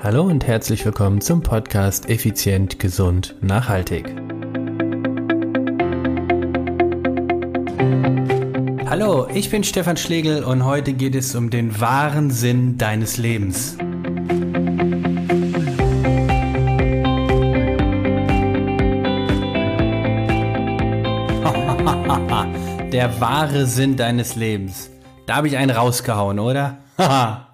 Hallo und herzlich willkommen zum Podcast Effizient, Gesund, Nachhaltig. Hallo, ich bin Stefan Schlegel und heute geht es um den wahren Sinn deines Lebens. Der wahre Sinn deines Lebens. Da habe ich einen rausgehauen, oder?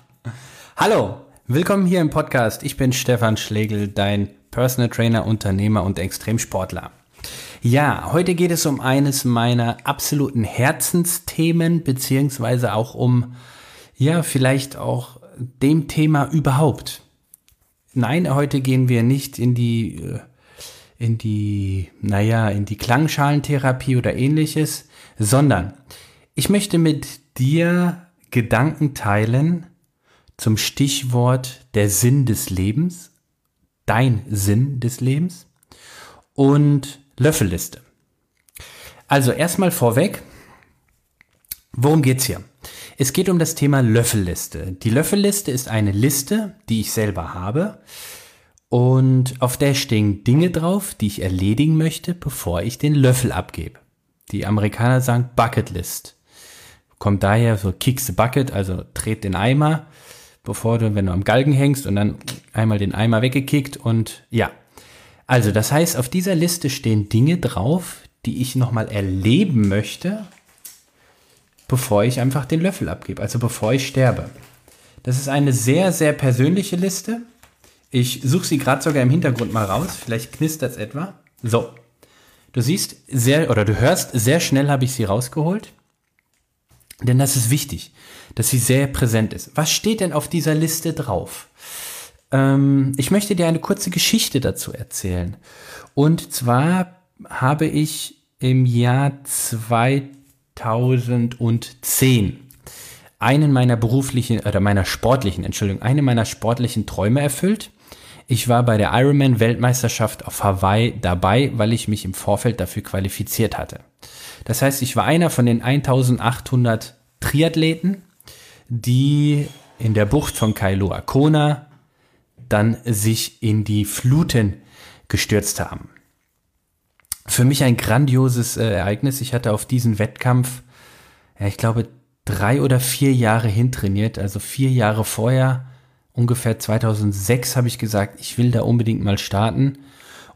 Hallo, Willkommen hier im Podcast. Ich bin Stefan Schlegel, dein Personal Trainer, Unternehmer und Extremsportler. Ja, heute geht es um eines meiner absoluten Herzensthemen, beziehungsweise auch um, ja, vielleicht auch dem Thema überhaupt. Nein, heute gehen wir nicht in die, äh, in die, naja, in die Klangschalentherapie oder ähnliches, sondern ich möchte mit dir Gedanken teilen, zum Stichwort der Sinn des Lebens, dein Sinn des Lebens und Löffelliste. Also erstmal vorweg, worum geht's hier? Es geht um das Thema Löffelliste. Die Löffelliste ist eine Liste, die ich selber habe und auf der stehen Dinge drauf, die ich erledigen möchte, bevor ich den Löffel abgebe. Die Amerikaner sagen Bucketlist. Kommt daher so kicks the bucket, also dreht den Eimer bevor du, wenn du am Galgen hängst und dann einmal den Eimer weggekickt und ja. Also, das heißt, auf dieser Liste stehen Dinge drauf, die ich nochmal erleben möchte, bevor ich einfach den Löffel abgebe, also bevor ich sterbe. Das ist eine sehr, sehr persönliche Liste. Ich suche sie gerade sogar im Hintergrund mal raus. Vielleicht knistert es etwa. So. Du siehst sehr, oder du hörst, sehr schnell habe ich sie rausgeholt. Denn das ist wichtig, dass sie sehr präsent ist. Was steht denn auf dieser Liste drauf? Ähm, ich möchte dir eine kurze Geschichte dazu erzählen. Und zwar habe ich im Jahr 2010 einen meiner beruflichen oder meiner sportlichen, Entschuldigung, eine meiner sportlichen Träume erfüllt. Ich war bei der Ironman Weltmeisterschaft auf Hawaii dabei, weil ich mich im Vorfeld dafür qualifiziert hatte. Das heißt, ich war einer von den 1800 Triathleten, die in der Bucht von Kailua Kona dann sich in die Fluten gestürzt haben. Für mich ein grandioses äh, Ereignis. Ich hatte auf diesen Wettkampf, ja, ich glaube, drei oder vier Jahre hintrainiert. Also vier Jahre vorher, ungefähr 2006, habe ich gesagt, ich will da unbedingt mal starten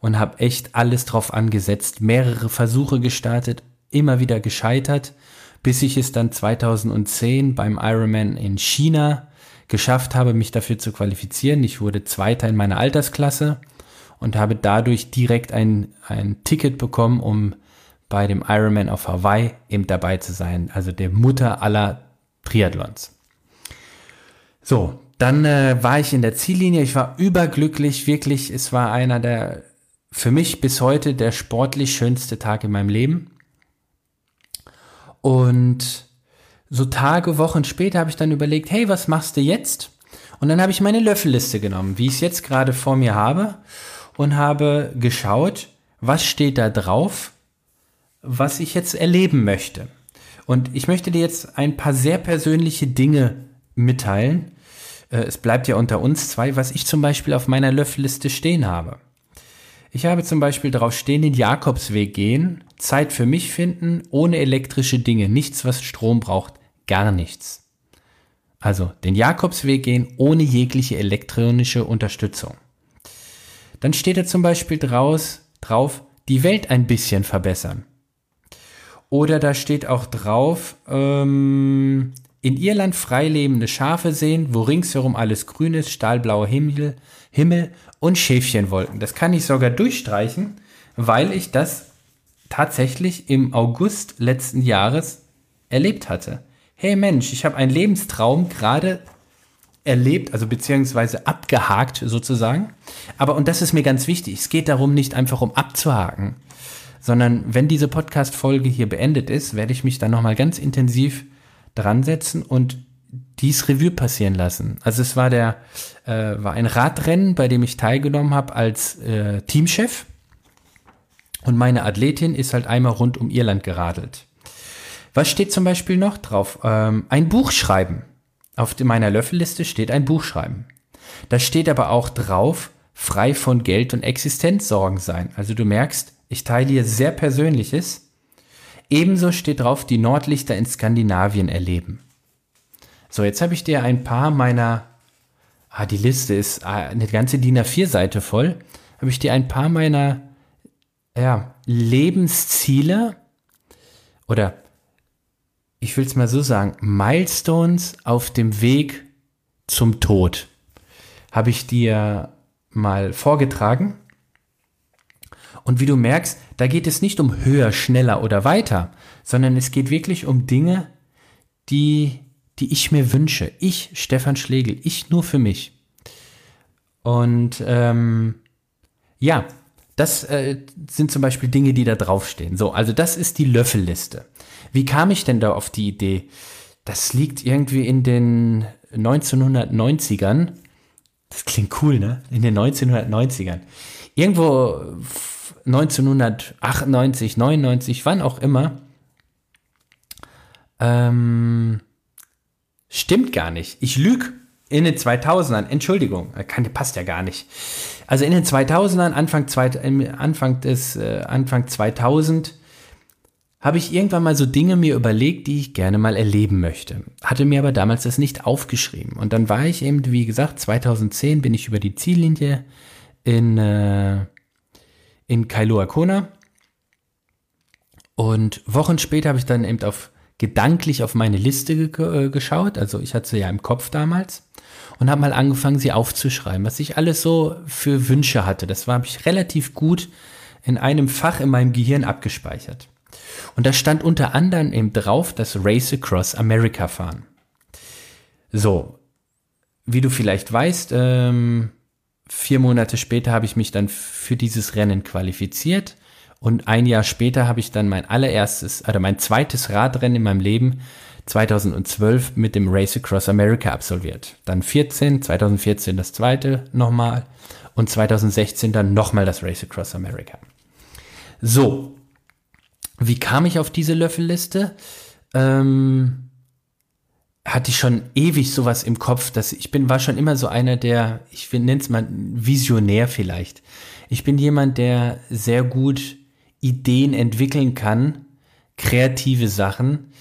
und habe echt alles drauf angesetzt, mehrere Versuche gestartet, immer wieder gescheitert, bis ich es dann 2010 beim Ironman in China geschafft habe, mich dafür zu qualifizieren. Ich wurde Zweiter in meiner Altersklasse und habe dadurch direkt ein, ein Ticket bekommen, um bei dem Ironman auf Hawaii eben dabei zu sein, also der Mutter aller Triathlons. So, dann äh, war ich in der Ziellinie, ich war überglücklich, wirklich, es war einer der, für mich bis heute der sportlich schönste Tag in meinem Leben. Und so Tage, Wochen später habe ich dann überlegt, hey, was machst du jetzt? Und dann habe ich meine Löffelliste genommen, wie ich es jetzt gerade vor mir habe, und habe geschaut, was steht da drauf, was ich jetzt erleben möchte. Und ich möchte dir jetzt ein paar sehr persönliche Dinge mitteilen. Äh, es bleibt ja unter uns zwei, was ich zum Beispiel auf meiner Löffelliste stehen habe. Ich habe zum Beispiel drauf stehen, den Jakobsweg gehen, Zeit für mich finden, ohne elektrische Dinge, nichts, was Strom braucht, gar nichts. Also den Jakobsweg gehen ohne jegliche elektronische Unterstützung. Dann steht da zum Beispiel draus, drauf, die Welt ein bisschen verbessern. Oder da steht auch drauf, ähm, in Irland freilebende Schafe sehen, wo ringsherum alles grün ist, stahlblauer Himmel, Himmel und Schäfchenwolken. Das kann ich sogar durchstreichen, weil ich das tatsächlich im August letzten Jahres erlebt hatte. Hey Mensch, ich habe einen Lebenstraum gerade erlebt, also beziehungsweise abgehakt sozusagen. Aber, und das ist mir ganz wichtig, es geht darum, nicht einfach um abzuhaken, sondern wenn diese Podcast-Folge hier beendet ist, werde ich mich dann nochmal ganz intensiv dran setzen und dies Revue passieren lassen. Also es war der, äh, war ein Radrennen, bei dem ich teilgenommen habe als äh, Teamchef. Und meine Athletin ist halt einmal rund um Irland geradelt. Was steht zum Beispiel noch drauf? Ähm, ein Buch schreiben. Auf meiner Löffelliste steht ein Buch schreiben. Da steht aber auch drauf, frei von Geld und Existenzsorgen sein. Also du merkst, ich teile hier sehr Persönliches. Ebenso steht drauf, die Nordlichter in Skandinavien erleben. So, jetzt habe ich dir ein paar meiner, ah, die Liste ist ah, eine ganze DIN A4-Seite voll, habe ich dir ein paar meiner, ja, Lebensziele oder ich will es mal so sagen, Milestones auf dem Weg zum Tod habe ich dir mal vorgetragen. Und wie du merkst, da geht es nicht um höher, schneller oder weiter, sondern es geht wirklich um Dinge, die, die ich mir wünsche. Ich, Stefan Schlegel, ich nur für mich. Und ähm, ja, das äh, sind zum Beispiel Dinge, die da draufstehen. So, also das ist die Löffelliste. Wie kam ich denn da auf die Idee? Das liegt irgendwie in den 1990ern. Das klingt cool, ne? In den 1990ern. Irgendwo 1998, 99, wann auch immer. Ähm, stimmt gar nicht. Ich lüge. In den 2000ern, Entschuldigung, kann, passt ja gar nicht. Also in den 2000ern, Anfang, zwei, Anfang des, äh, Anfang 2000, habe ich irgendwann mal so Dinge mir überlegt, die ich gerne mal erleben möchte. Hatte mir aber damals das nicht aufgeschrieben. Und dann war ich eben, wie gesagt, 2010 bin ich über die Ziellinie in, äh, in Kailua Kona. Und Wochen später habe ich dann eben auf gedanklich auf meine Liste ge äh, geschaut. Also ich hatte sie ja im Kopf damals und habe mal angefangen, sie aufzuschreiben, was ich alles so für Wünsche hatte. Das war ich relativ gut in einem Fach in meinem Gehirn abgespeichert. Und da stand unter anderem eben drauf, das Race Across America fahren. So, wie du vielleicht weißt, ähm, vier Monate später habe ich mich dann für dieses Rennen qualifiziert und ein Jahr später habe ich dann mein allererstes, also mein zweites Radrennen in meinem Leben 2012 mit dem Race Across America absolviert. Dann 14, 2014 das zweite nochmal und 2016 dann nochmal das Race Across America. So, wie kam ich auf diese Löffelliste? Ähm, hatte ich schon ewig sowas im Kopf, dass ich bin, war schon immer so einer der, ich nenne es mal Visionär vielleicht. Ich bin jemand, der sehr gut Ideen entwickeln kann, kreative Sachen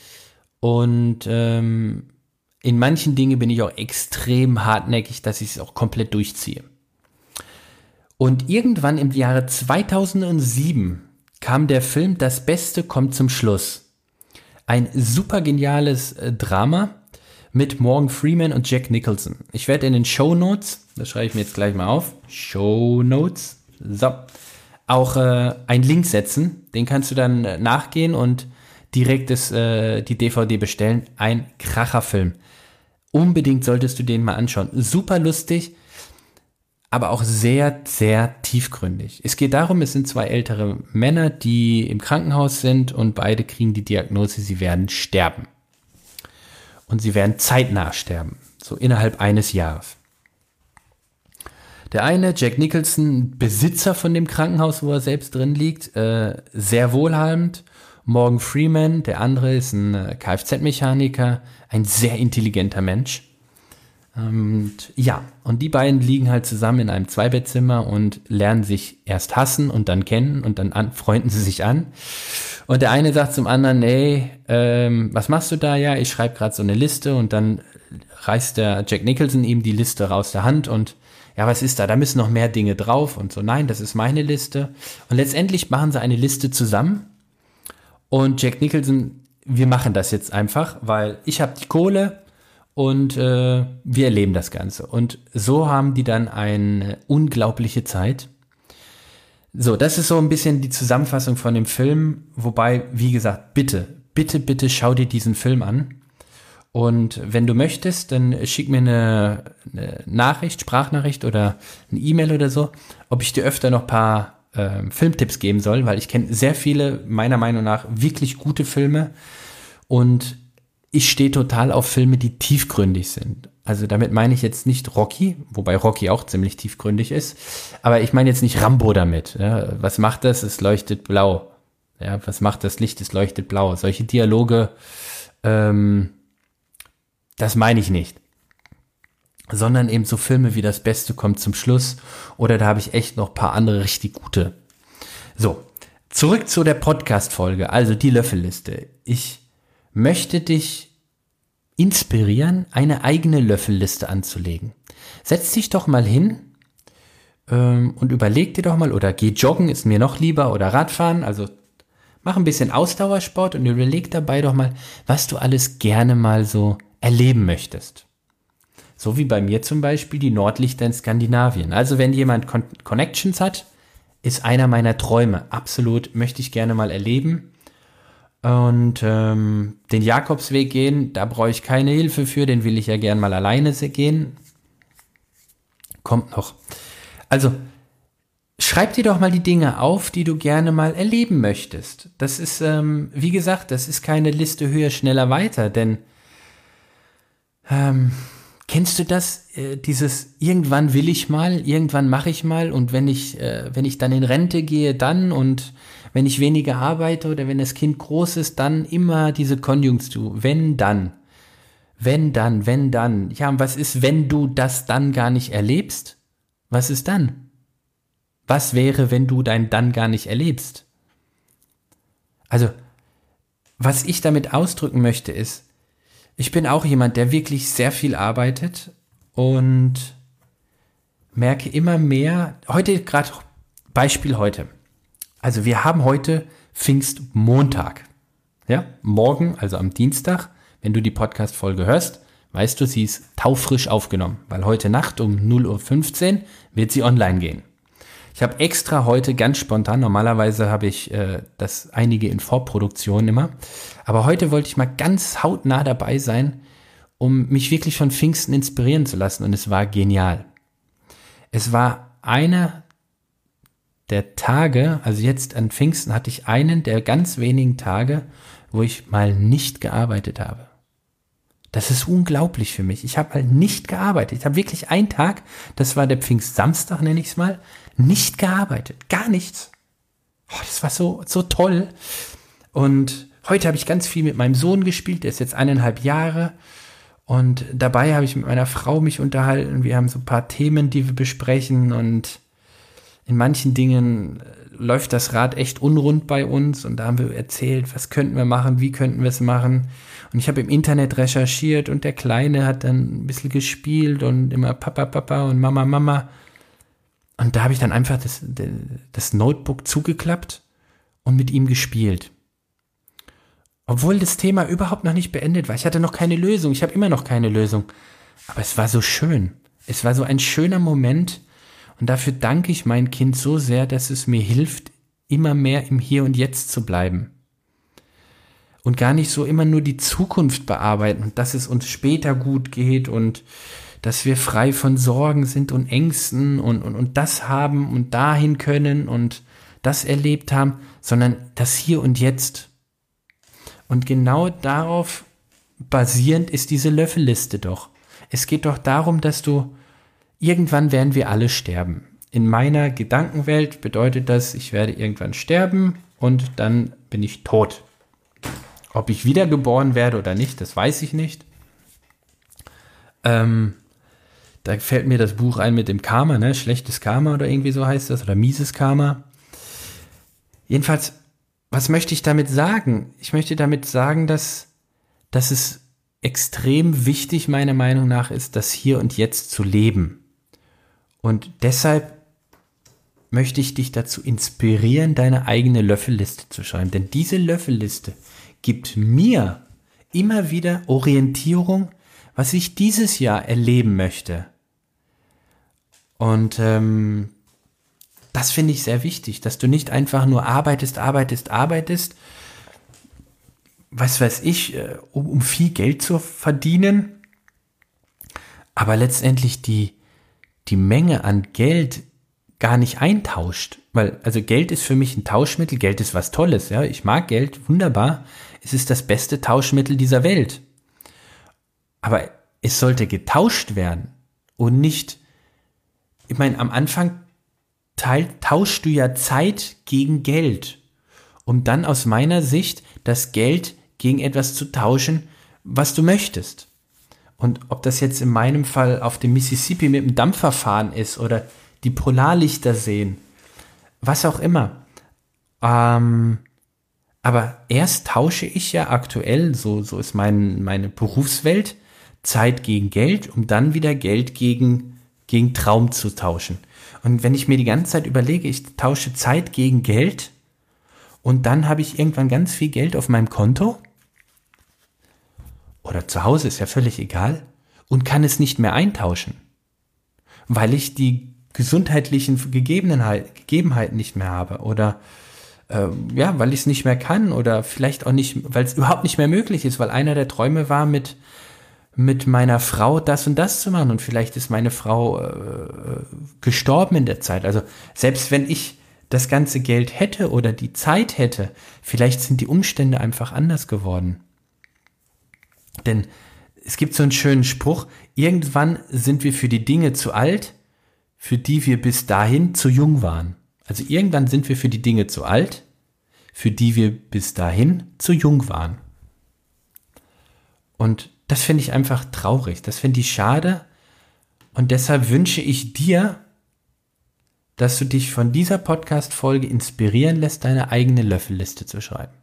und ähm, in manchen Dingen bin ich auch extrem hartnäckig, dass ich es auch komplett durchziehe. Und irgendwann im Jahre 2007 kam der Film Das Beste kommt zum Schluss. Ein super geniales äh, Drama mit Morgan Freeman und Jack Nicholson. Ich werde in den Show Notes, das schreibe ich mir jetzt gleich mal auf, Show Notes, so, auch äh, einen Link setzen. Den kannst du dann äh, nachgehen und direkt das, äh, die DVD bestellen. Ein Kracherfilm. Unbedingt solltest du den mal anschauen. Super lustig aber auch sehr, sehr tiefgründig. Es geht darum, es sind zwei ältere Männer, die im Krankenhaus sind und beide kriegen die Diagnose, sie werden sterben. Und sie werden zeitnah sterben, so innerhalb eines Jahres. Der eine, Jack Nicholson, Besitzer von dem Krankenhaus, wo er selbst drin liegt, äh, sehr wohlhabend. Morgan Freeman, der andere ist ein äh, Kfz-Mechaniker, ein sehr intelligenter Mensch. Und ja, und die beiden liegen halt zusammen in einem Zweibettzimmer und lernen sich erst hassen und dann kennen und dann an, freunden sie sich an. Und der eine sagt zum anderen, ey, ähm, was machst du da? Ja, ich schreibe gerade so eine Liste und dann reißt der Jack Nicholson ihm die Liste raus der Hand und ja, was ist da? Da müssen noch mehr Dinge drauf und so. Nein, das ist meine Liste. Und letztendlich machen sie eine Liste zusammen und Jack Nicholson, wir machen das jetzt einfach, weil ich habe die Kohle, und äh, wir erleben das Ganze. Und so haben die dann eine unglaubliche Zeit. So, das ist so ein bisschen die Zusammenfassung von dem Film. Wobei, wie gesagt, bitte, bitte, bitte schau dir diesen Film an. Und wenn du möchtest, dann schick mir eine, eine Nachricht, Sprachnachricht oder eine E-Mail oder so, ob ich dir öfter noch paar äh, Filmtipps geben soll, weil ich kenne sehr viele, meiner Meinung nach, wirklich gute Filme. Und ich stehe total auf Filme, die tiefgründig sind. Also damit meine ich jetzt nicht Rocky, wobei Rocky auch ziemlich tiefgründig ist, aber ich meine jetzt nicht Rambo damit. Ja, was macht das? Es leuchtet blau. Ja, was macht das Licht? Es leuchtet blau. Solche Dialoge, ähm, das meine ich nicht. sondern eben so Filme wie Das Beste kommt zum Schluss oder da habe ich echt noch paar andere richtig gute. So, zurück zu der Podcast-Folge, also die Löffelliste. Ich möchte dich inspirieren, eine eigene Löffelliste anzulegen. Setz dich doch mal hin ähm, und überleg dir doch mal, oder geh joggen, ist mir noch lieber, oder Radfahren, also mach ein bisschen Ausdauersport und überleg dabei doch mal, was du alles gerne mal so erleben möchtest. So wie bei mir zum Beispiel die Nordlichter in Skandinavien. Also wenn jemand Con Connections hat, ist einer meiner Träume. Absolut möchte ich gerne mal erleben. Und ähm, den Jakobsweg gehen, da brauche ich keine Hilfe für, den will ich ja gern mal alleine gehen. Kommt noch. Also, schreib dir doch mal die Dinge auf, die du gerne mal erleben möchtest. Das ist, ähm, wie gesagt, das ist keine Liste höher, schneller, weiter, denn ähm, Kennst du das? Äh, dieses irgendwann will ich mal, irgendwann mache ich mal und wenn ich, äh, wenn ich dann in Rente gehe, dann und wenn ich weniger arbeite oder wenn das Kind groß ist, dann immer diese Konjunktur. Wenn dann. Wenn dann, wenn dann. Ja, und was ist, wenn du das dann gar nicht erlebst? Was ist dann? Was wäre, wenn du dein dann gar nicht erlebst? Also, was ich damit ausdrücken möchte ist, ich bin auch jemand, der wirklich sehr viel arbeitet und merke immer mehr, heute gerade Beispiel heute. Also wir haben heute Pfingstmontag. Ja, morgen, also am Dienstag, wenn du die Podcast-Folge hörst, weißt du, sie ist taufrisch aufgenommen, weil heute Nacht um 0.15 Uhr wird sie online gehen. Ich habe extra heute ganz spontan, normalerweise habe ich äh, das einige in Vorproduktion immer, aber heute wollte ich mal ganz hautnah dabei sein, um mich wirklich von Pfingsten inspirieren zu lassen und es war genial. Es war einer der Tage, also jetzt an Pfingsten hatte ich einen der ganz wenigen Tage, wo ich mal nicht gearbeitet habe. Das ist unglaublich für mich. Ich habe halt nicht gearbeitet. Ich habe wirklich einen Tag, das war der Pfingstsamstag, nenne ich es mal, nicht gearbeitet. Gar nichts. Oh, das war so, so toll. Und heute habe ich ganz viel mit meinem Sohn gespielt, der ist jetzt eineinhalb Jahre. Und dabei habe ich mit meiner Frau mich unterhalten. Wir haben so ein paar Themen, die wir besprechen. Und in manchen Dingen äh, läuft das Rad echt unrund bei uns. Und da haben wir erzählt, was könnten wir machen, wie könnten wir es machen. Und ich habe im Internet recherchiert und der Kleine hat dann ein bisschen gespielt und immer Papa, Papa und Mama, Mama. Und da habe ich dann einfach das, das Notebook zugeklappt und mit ihm gespielt. Obwohl das Thema überhaupt noch nicht beendet war. Ich hatte noch keine Lösung. Ich habe immer noch keine Lösung. Aber es war so schön. Es war so ein schöner Moment. Und dafür danke ich mein Kind so sehr, dass es mir hilft, immer mehr im Hier und Jetzt zu bleiben und gar nicht so immer nur die Zukunft bearbeiten und dass es uns später gut geht und dass wir frei von Sorgen sind und Ängsten und, und, und das haben und dahin können und das erlebt haben, sondern das Hier und Jetzt. Und genau darauf basierend ist diese Löffelliste doch. Es geht doch darum, dass du irgendwann werden wir alle sterben. In meiner Gedankenwelt bedeutet das, ich werde irgendwann sterben und dann bin ich tot. Ob ich wiedergeboren werde oder nicht, das weiß ich nicht. Ähm, da fällt mir das Buch ein mit dem Karma, ne? Schlechtes Karma oder irgendwie so heißt das, oder mieses Karma. Jedenfalls, was möchte ich damit sagen? Ich möchte damit sagen, dass, dass es extrem wichtig, meiner Meinung nach, ist, das Hier und Jetzt zu leben. Und deshalb möchte ich dich dazu inspirieren, deine eigene Löffelliste zu schreiben. Denn diese Löffelliste gibt mir immer wieder Orientierung, was ich dieses Jahr erleben möchte. Und ähm, das finde ich sehr wichtig, dass du nicht einfach nur arbeitest, arbeitest, arbeitest, was weiß ich, äh, um, um viel Geld zu verdienen, aber letztendlich die, die Menge an Geld gar nicht eintauscht. Weil, also Geld ist für mich ein Tauschmittel, Geld ist was Tolles, ja. Ich mag Geld, wunderbar. Es ist das beste Tauschmittel dieser Welt. Aber es sollte getauscht werden und nicht, ich meine, am Anfang tauschst du ja Zeit gegen Geld, um dann aus meiner Sicht das Geld gegen etwas zu tauschen, was du möchtest. Und ob das jetzt in meinem Fall auf dem Mississippi mit dem Dampfer fahren ist oder die Polarlichter sehen, was auch immer. Ähm, aber erst tausche ich ja aktuell, so, so ist mein, meine Berufswelt, Zeit gegen Geld, um dann wieder Geld gegen, gegen Traum zu tauschen. Und wenn ich mir die ganze Zeit überlege, ich tausche Zeit gegen Geld und dann habe ich irgendwann ganz viel Geld auf meinem Konto oder zu Hause, ist ja völlig egal, und kann es nicht mehr eintauschen, weil ich die gesundheitlichen Gegebenheiten nicht mehr habe oder äh, ja, weil ich es nicht mehr kann oder vielleicht auch nicht, weil es überhaupt nicht mehr möglich ist, weil einer der Träume war, mit, mit meiner Frau das und das zu machen und vielleicht ist meine Frau äh, gestorben in der Zeit. Also selbst wenn ich das ganze Geld hätte oder die Zeit hätte, vielleicht sind die Umstände einfach anders geworden. Denn es gibt so einen schönen Spruch, irgendwann sind wir für die Dinge zu alt, für die wir bis dahin zu jung waren. Also irgendwann sind wir für die Dinge zu alt, für die wir bis dahin zu jung waren. Und das finde ich einfach traurig, das finde ich schade. Und deshalb wünsche ich dir, dass du dich von dieser Podcast-Folge inspirieren lässt, deine eigene Löffelliste zu schreiben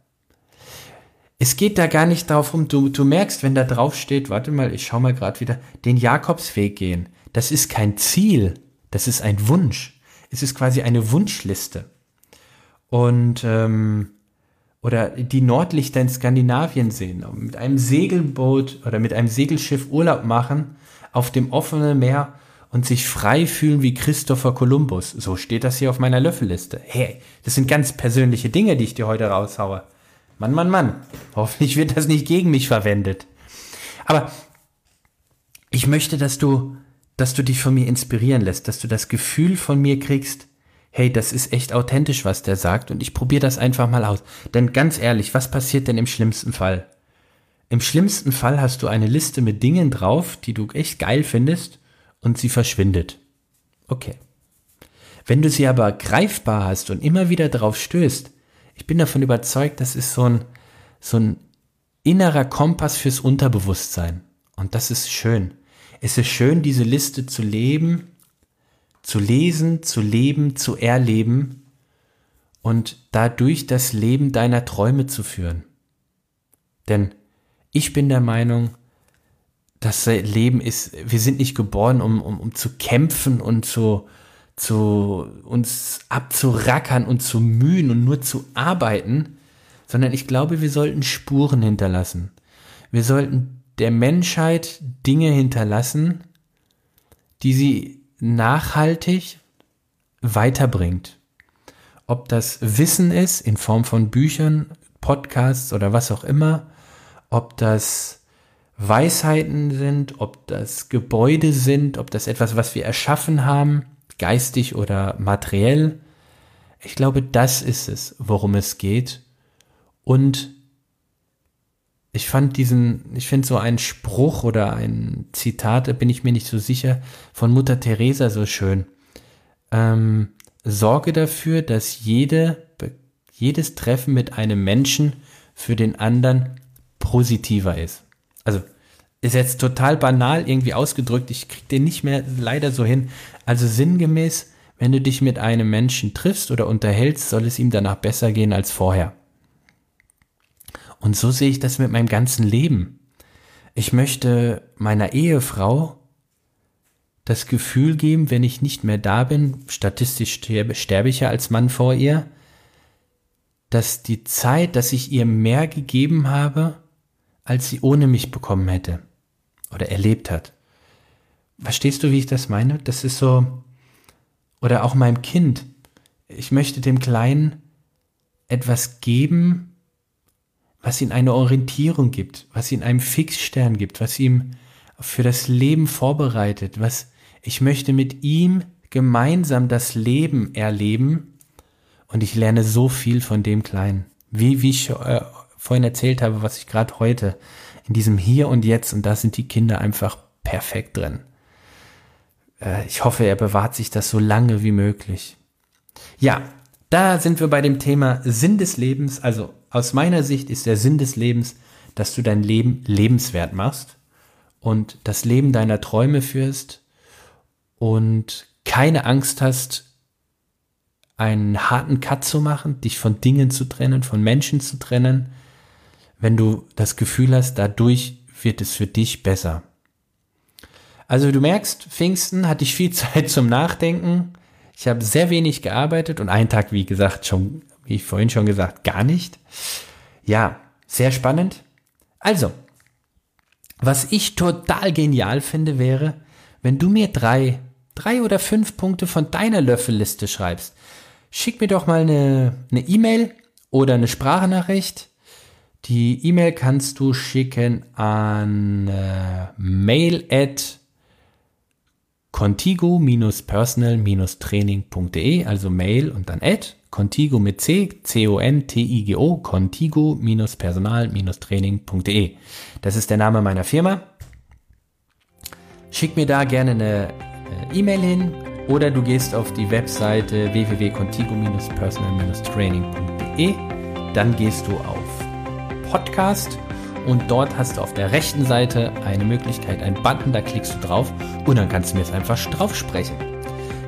es geht da gar nicht darum, du, du merkst, wenn da drauf steht, warte mal, ich schau mal gerade wieder, den Jakobsweg gehen. Das ist kein Ziel, das ist ein Wunsch. Es ist quasi eine Wunschliste. Und ähm, oder die Nordlichter in Skandinavien sehen, mit einem Segelboot oder mit einem Segelschiff Urlaub machen auf dem offenen Meer und sich frei fühlen wie Christopher Columbus. So steht das hier auf meiner Löffelliste. Hey, das sind ganz persönliche Dinge, die ich dir heute raushaue. Mann, Mann, Mann. Hoffentlich wird das nicht gegen mich verwendet. Aber ich möchte, dass du, dass du dich von mir inspirieren lässt, dass du das Gefühl von mir kriegst, hey, das ist echt authentisch, was der sagt und ich probiere das einfach mal aus. Denn ganz ehrlich, was passiert denn im schlimmsten Fall? Im schlimmsten Fall hast du eine Liste mit Dingen drauf, die du echt geil findest und sie verschwindet. Okay. Wenn du sie aber greifbar hast und immer wieder drauf stößt, ich bin davon überzeugt, das ist so ein, so ein innerer Kompass fürs Unterbewusstsein. Und das ist schön. Es ist schön, diese Liste zu leben, zu lesen, zu leben, zu erleben und dadurch das Leben deiner Träume zu führen. Denn ich bin der Meinung, das Leben ist, wir sind nicht geboren, um, um, um zu kämpfen und zu, zu uns abzurackern und zu mühen und nur zu arbeiten, sondern ich glaube, wir sollten Spuren hinterlassen. Wir sollten der Menschheit Dinge hinterlassen, die sie nachhaltig weiterbringt. Ob das Wissen ist in Form von Büchern, Podcasts oder was auch immer, ob das Weisheiten sind, ob das Gebäude sind, ob das etwas, was wir erschaffen haben, geistig oder materiell. Ich glaube, das ist es, worum es geht. Und ich fand diesen, ich finde so einen Spruch oder ein Zitat, da bin ich mir nicht so sicher, von Mutter Teresa so schön. Ähm, sorge dafür, dass jede, jedes Treffen mit einem Menschen für den anderen positiver ist. Also ist jetzt total banal irgendwie ausgedrückt. Ich krieg den nicht mehr leider so hin. Also sinngemäß, wenn du dich mit einem Menschen triffst oder unterhältst, soll es ihm danach besser gehen als vorher. Und so sehe ich das mit meinem ganzen Leben. Ich möchte meiner Ehefrau das Gefühl geben, wenn ich nicht mehr da bin, statistisch sterbe, sterbe ich ja als Mann vor ihr, dass die Zeit, dass ich ihr mehr gegeben habe, als sie ohne mich bekommen hätte oder erlebt hat. Verstehst du, wie ich das meine? Das ist so, oder auch meinem Kind. Ich möchte dem Kleinen etwas geben, was ihm eine Orientierung gibt, was ihm einen Fixstern gibt, was ihm für das Leben vorbereitet, was ich möchte mit ihm gemeinsam das Leben erleben und ich lerne so viel von dem Kleinen. Wie, wie ich äh, vorhin erzählt habe, was ich gerade heute in diesem Hier und Jetzt und da sind die Kinder einfach perfekt drin. Äh, ich hoffe, er bewahrt sich das so lange wie möglich. Ja, da sind wir bei dem Thema Sinn des Lebens. Also aus meiner Sicht ist der Sinn des Lebens, dass du dein Leben lebenswert machst und das Leben deiner Träume führst und keine Angst hast, einen harten Cut zu machen, dich von Dingen zu trennen, von Menschen zu trennen, wenn du das Gefühl hast, dadurch wird es für dich besser. Also du merkst, Pfingsten hatte ich viel Zeit zum Nachdenken. Ich habe sehr wenig gearbeitet und einen Tag, wie gesagt, schon, wie ich vorhin schon gesagt, gar nicht. Ja, sehr spannend. Also, was ich total genial finde, wäre, wenn du mir drei, drei oder fünf Punkte von deiner Löffelliste schreibst. Schick mir doch mal eine E-Mail oder eine Sprachnachricht. Die E-Mail kannst du schicken an äh, mail at contigo-personal-training.de, also Mail und dann Ad, Contigo mit C, C-O-N-T-I-G-O, Contigo-personal-training.de. Das ist der Name meiner Firma. Schick mir da gerne eine äh, E-Mail hin oder du gehst auf die Webseite www.contigo-personal-training.de. Dann gehst du auf Podcast und dort hast du auf der rechten Seite eine Möglichkeit, einen Button, da klickst du drauf und dann kannst du mir jetzt einfach drauf sprechen.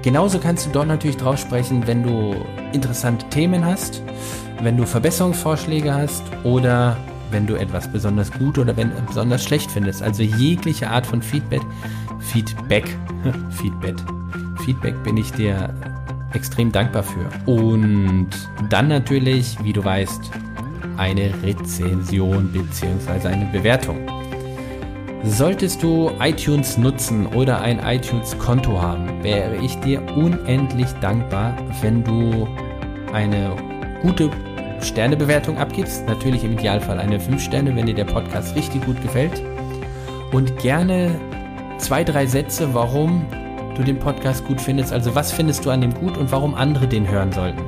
Genauso kannst du dort natürlich drauf sprechen, wenn du interessante Themen hast, wenn du Verbesserungsvorschläge hast oder wenn du etwas besonders gut oder wenn besonders schlecht findest. Also jegliche Art von Feedback, Feedback, Feedback, Feedback bin ich dir extrem dankbar für. Und dann natürlich, wie du weißt, eine Rezension bzw. eine Bewertung. Solltest du iTunes nutzen oder ein iTunes-Konto haben, wäre ich dir unendlich dankbar, wenn du eine gute Sternebewertung abgibst. Natürlich im Idealfall eine 5 Sterne, wenn dir der Podcast richtig gut gefällt. Und gerne zwei, drei Sätze, warum du den Podcast gut findest. Also was findest du an dem gut und warum andere den hören sollten.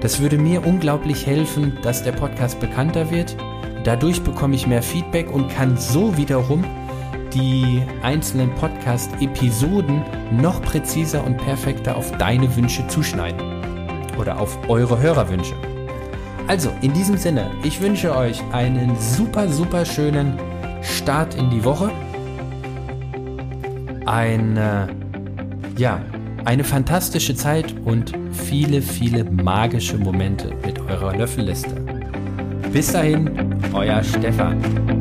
Das würde mir unglaublich helfen, dass der Podcast bekannter wird. Dadurch bekomme ich mehr Feedback und kann so wiederum die einzelnen Podcast-Episoden noch präziser und perfekter auf deine Wünsche zuschneiden. Oder auf eure Hörerwünsche. Also, in diesem Sinne, ich wünsche euch einen super, super schönen Start in die Woche. Ein, äh, ja, eine fantastische Zeit und viele, viele magische Momente mit eurer Löffelliste. Bis dahin, euer Stefan.